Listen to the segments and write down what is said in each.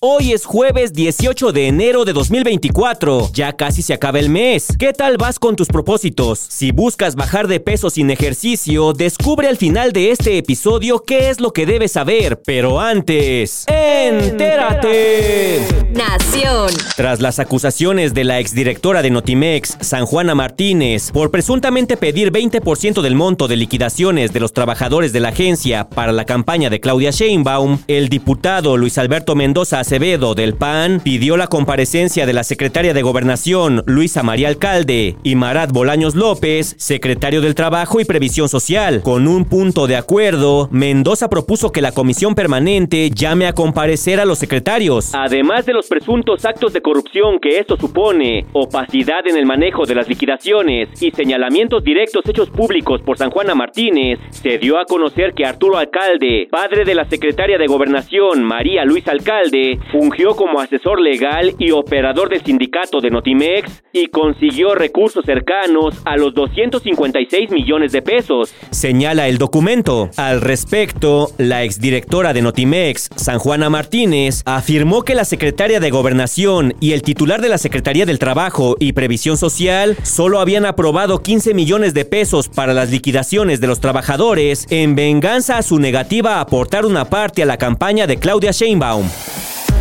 Hoy es jueves 18 de enero de 2024. Ya casi se acaba el mes. ¿Qué tal vas con tus propósitos? Si buscas bajar de peso sin ejercicio, descubre al final de este episodio qué es lo que debes saber. Pero antes, ¡entérate! Nación. Tras las acusaciones de la exdirectora de Notimex, San Juana Martínez, por presuntamente pedir 20% del monto de liquidaciones de los trabajadores de la agencia para la campaña de Claudia Sheinbaum, el diputado Luis Alberto Mendoza Acevedo del PAN pidió la comparecencia de la secretaria de Gobernación, Luisa María Alcalde, y Marat Bolaños López, secretario del Trabajo y Previsión Social. Con un punto de acuerdo, Mendoza propuso que la comisión permanente llame a comparecer a los secretarios. Además de los presuntos actos de corrupción que esto supone, opacidad en el manejo de las liquidaciones y señalamientos directos hechos públicos por San Juana Martínez, se dio a conocer que Arturo Alcalde, padre de la secretaria de Gobernación, María Luisa Alcalde, fungió como asesor legal y operador del sindicato de Notimex y consiguió recursos cercanos a los 256 millones de pesos. Señala el documento. Al respecto, la exdirectora de Notimex, San Juana Martínez, afirmó que la secretaria de Gobernación y el titular de la Secretaría del Trabajo y Previsión Social solo habían aprobado 15 millones de pesos para las liquidaciones de los trabajadores en venganza a su negativa a aportar una parte a la campaña de Claudia Sheinbaum.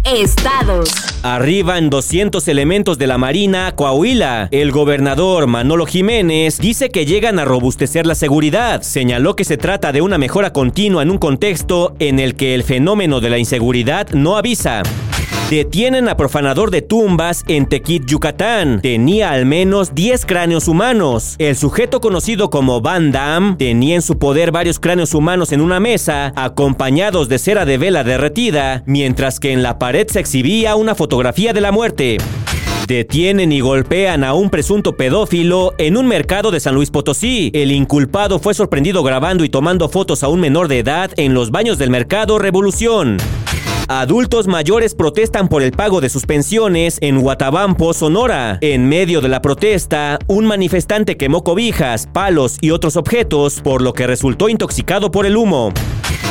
Estados. Arriban 200 elementos de la Marina Coahuila. El gobernador Manolo Jiménez dice que llegan a robustecer la seguridad. Señaló que se trata de una mejora continua en un contexto en el que el fenómeno de la inseguridad no avisa. Detienen a profanador de tumbas en Tequit, Yucatán. Tenía al menos 10 cráneos humanos. El sujeto conocido como Van Damme tenía en su poder varios cráneos humanos en una mesa, acompañados de cera de vela derretida, mientras que en la pared se exhibía una fotografía de la muerte. Detienen y golpean a un presunto pedófilo en un mercado de San Luis Potosí. El inculpado fue sorprendido grabando y tomando fotos a un menor de edad en los baños del mercado Revolución. Adultos mayores protestan por el pago de sus pensiones en Guatabampo, Sonora. En medio de la protesta, un manifestante quemó cobijas, palos y otros objetos, por lo que resultó intoxicado por el humo.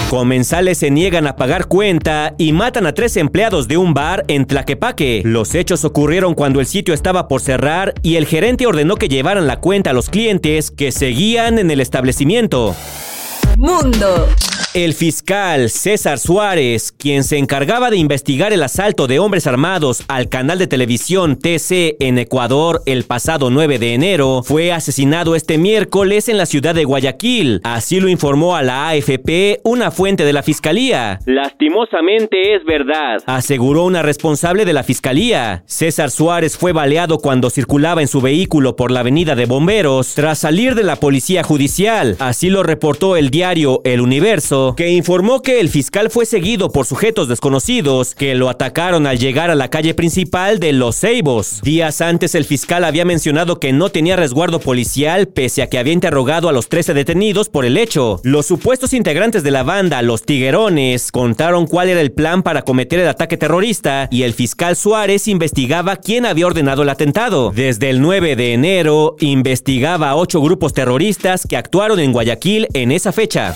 Comensales se niegan a pagar cuenta y matan a tres empleados de un bar en Tlaquepaque. Los hechos ocurrieron cuando el sitio estaba por cerrar y el gerente ordenó que llevaran la cuenta a los clientes que seguían en el establecimiento. Mundo. El fiscal César Suárez, quien se encargaba de investigar el asalto de hombres armados al canal de televisión TC en Ecuador el pasado 9 de enero, fue asesinado este miércoles en la ciudad de Guayaquil. Así lo informó a la AFP una fuente de la fiscalía. Lastimosamente es verdad, aseguró una responsable de la fiscalía. César Suárez fue baleado cuando circulaba en su vehículo por la avenida de Bomberos tras salir de la policía judicial. Así lo reportó el diario El Universo que informó que el fiscal fue seguido por sujetos desconocidos que lo atacaron al llegar a la calle principal de Los Ceibos. Días antes el fiscal había mencionado que no tenía resguardo policial pese a que había interrogado a los 13 detenidos por el hecho. Los supuestos integrantes de la banda, los Tiguerones, contaron cuál era el plan para cometer el ataque terrorista y el fiscal Suárez investigaba quién había ordenado el atentado. Desde el 9 de enero investigaba a ocho grupos terroristas que actuaron en Guayaquil en esa fecha.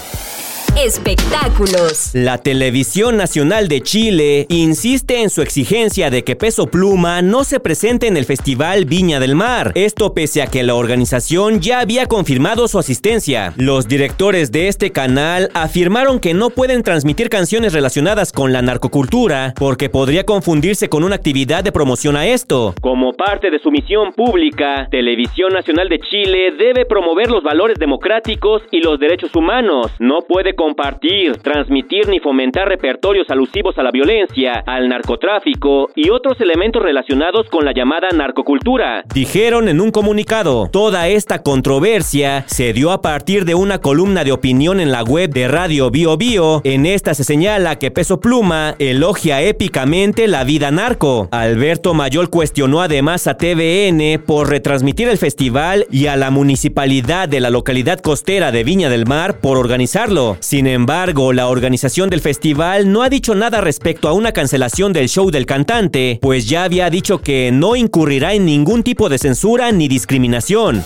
Espectáculos. La Televisión Nacional de Chile insiste en su exigencia de que Peso Pluma no se presente en el Festival Viña del Mar. Esto pese a que la organización ya había confirmado su asistencia. Los directores de este canal afirmaron que no pueden transmitir canciones relacionadas con la narcocultura porque podría confundirse con una actividad de promoción a esto. Como parte de su misión pública, Televisión Nacional de Chile debe promover los valores democráticos y los derechos humanos. No puede compartir, transmitir ni fomentar repertorios alusivos a la violencia, al narcotráfico y otros elementos relacionados con la llamada narcocultura. Dijeron en un comunicado, toda esta controversia se dio a partir de una columna de opinión en la web de Radio Bio Bio. En esta se señala que Peso Pluma elogia épicamente la vida narco. Alberto Mayol cuestionó además a TVN por retransmitir el festival y a la municipalidad de la localidad costera de Viña del Mar por organizarlo. Sin embargo, la organización del festival no ha dicho nada respecto a una cancelación del show del cantante, pues ya había dicho que no incurrirá en ningún tipo de censura ni discriminación.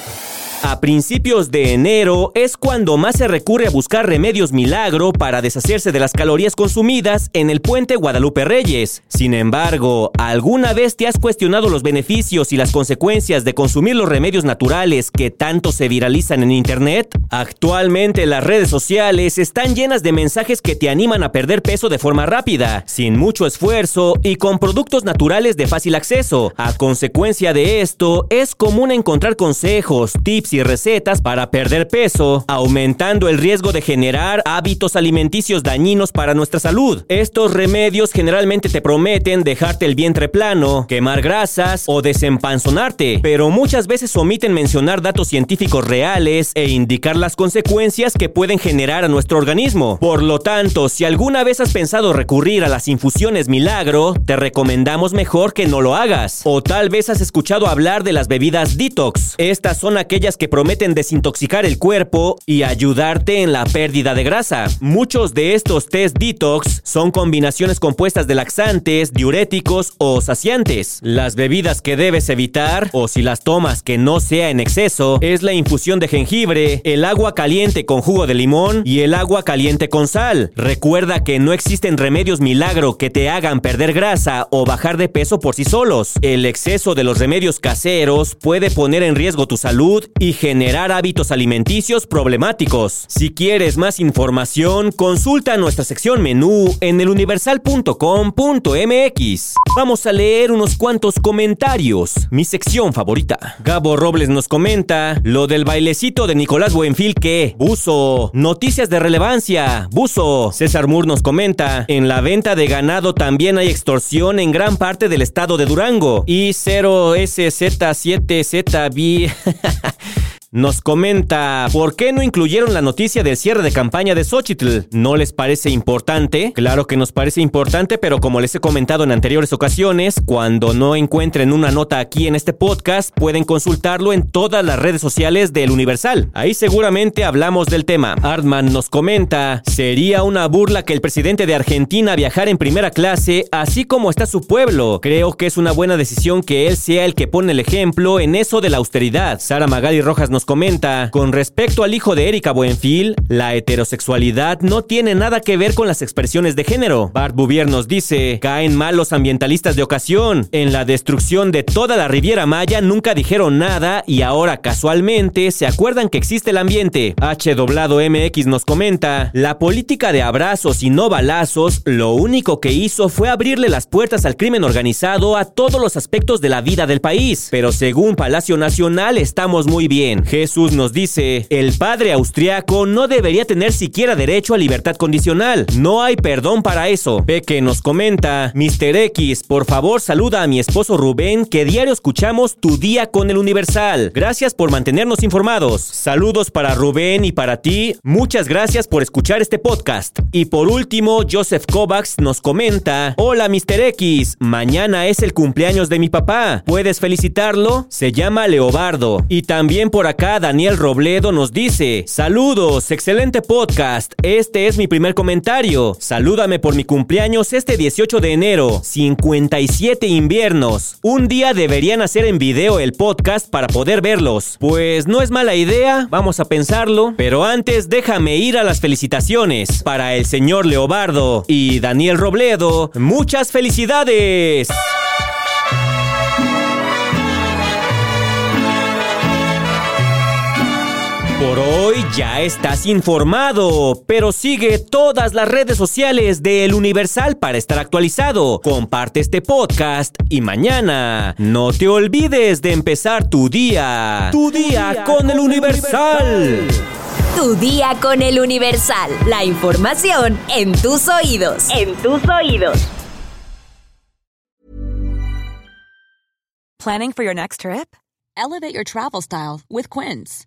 A principios de enero es cuando más se recurre a buscar remedios milagro para deshacerse de las calorías consumidas en el puente Guadalupe Reyes. Sin embargo, ¿alguna vez te has cuestionado los beneficios y las consecuencias de consumir los remedios naturales que tanto se viralizan en Internet? Actualmente las redes sociales están llenas de mensajes que te animan a perder peso de forma rápida, sin mucho esfuerzo y con productos naturales de fácil acceso. A consecuencia de esto, es común encontrar consejos, tips y recetas para perder peso, aumentando el riesgo de generar hábitos alimenticios dañinos para nuestra salud. Estos remedios generalmente te prometen dejarte el vientre plano, quemar grasas o desempanzonarte, pero muchas veces omiten mencionar datos científicos reales e indicar las consecuencias que pueden generar a nuestro organismo. Por lo tanto, si alguna vez has pensado recurrir a las infusiones milagro, te recomendamos mejor que no lo hagas. O tal vez has escuchado hablar de las bebidas detox. Estas son aquellas que prometen desintoxicar el cuerpo y ayudarte en la pérdida de grasa. Muchos de estos test detox son combinaciones compuestas de laxantes, diuréticos o saciantes. Las bebidas que debes evitar, o si las tomas que no sea en exceso, es la infusión de jengibre, el agua caliente con jugo de limón y el agua caliente con sal. Recuerda que no existen remedios milagro que te hagan perder grasa o bajar de peso por sí solos. El exceso de los remedios caseros puede poner en riesgo tu salud y generar hábitos alimenticios problemáticos. Si quieres más información, consulta nuestra sección menú en eluniversal.com.mx. Vamos a leer unos cuantos comentarios. Mi sección favorita. Gabo Robles nos comenta lo del bailecito de Nicolás Buenfil que buzo. Noticias de relevancia. Buzo. César Moore nos comenta en la venta de ganado también hay extorsión en gran parte del estado de Durango. Y 0SZ7ZB. Nos comenta, ¿por qué no incluyeron la noticia del cierre de campaña de Xochitl? ¿No les parece importante? Claro que nos parece importante, pero como les he comentado en anteriores ocasiones, cuando no encuentren una nota aquí en este podcast, pueden consultarlo en todas las redes sociales del Universal. Ahí seguramente hablamos del tema. Artman nos comenta, sería una burla que el presidente de Argentina viajara en primera clase, así como está su pueblo. Creo que es una buena decisión que él sea el que pone el ejemplo en eso de la austeridad. Sara Magali Rojas nos comenta, con respecto al hijo de Erika Buenfil, la heterosexualidad no tiene nada que ver con las expresiones de género. Bart Bouvier nos dice, caen mal los ambientalistas de ocasión. En la destrucción de toda la Riviera Maya nunca dijeron nada y ahora casualmente se acuerdan que existe el ambiente. H doblado MX nos comenta, la política de abrazos y no balazos lo único que hizo fue abrirle las puertas al crimen organizado a todos los aspectos de la vida del país. Pero según Palacio Nacional estamos muy bien. Jesús nos dice, el padre austriaco no debería tener siquiera derecho a libertad condicional. No hay perdón para eso. Peque nos comenta, Mr. X, por favor saluda a mi esposo Rubén, que diario escuchamos tu día con el Universal. Gracias por mantenernos informados. Saludos para Rubén y para ti. Muchas gracias por escuchar este podcast. Y por último, Joseph Kovacs nos comenta, hola Mr. X, mañana es el cumpleaños de mi papá. ¿Puedes felicitarlo? Se llama Leobardo. Y también por Daniel Robledo nos dice, saludos, excelente podcast, este es mi primer comentario, salúdame por mi cumpleaños este 18 de enero, 57 inviernos, un día deberían hacer en video el podcast para poder verlos, pues no es mala idea, vamos a pensarlo, pero antes déjame ir a las felicitaciones para el señor Leobardo y Daniel Robledo, muchas felicidades. Por hoy ya estás informado, pero sigue todas las redes sociales de El Universal para estar actualizado. Comparte este podcast y mañana no te olvides de empezar tu día. Tu, día, con, El Universal. Tu día con El Universal. La información en tus oídos. En tus oídos. Planning for your next trip? Elevate your travel style with Quince.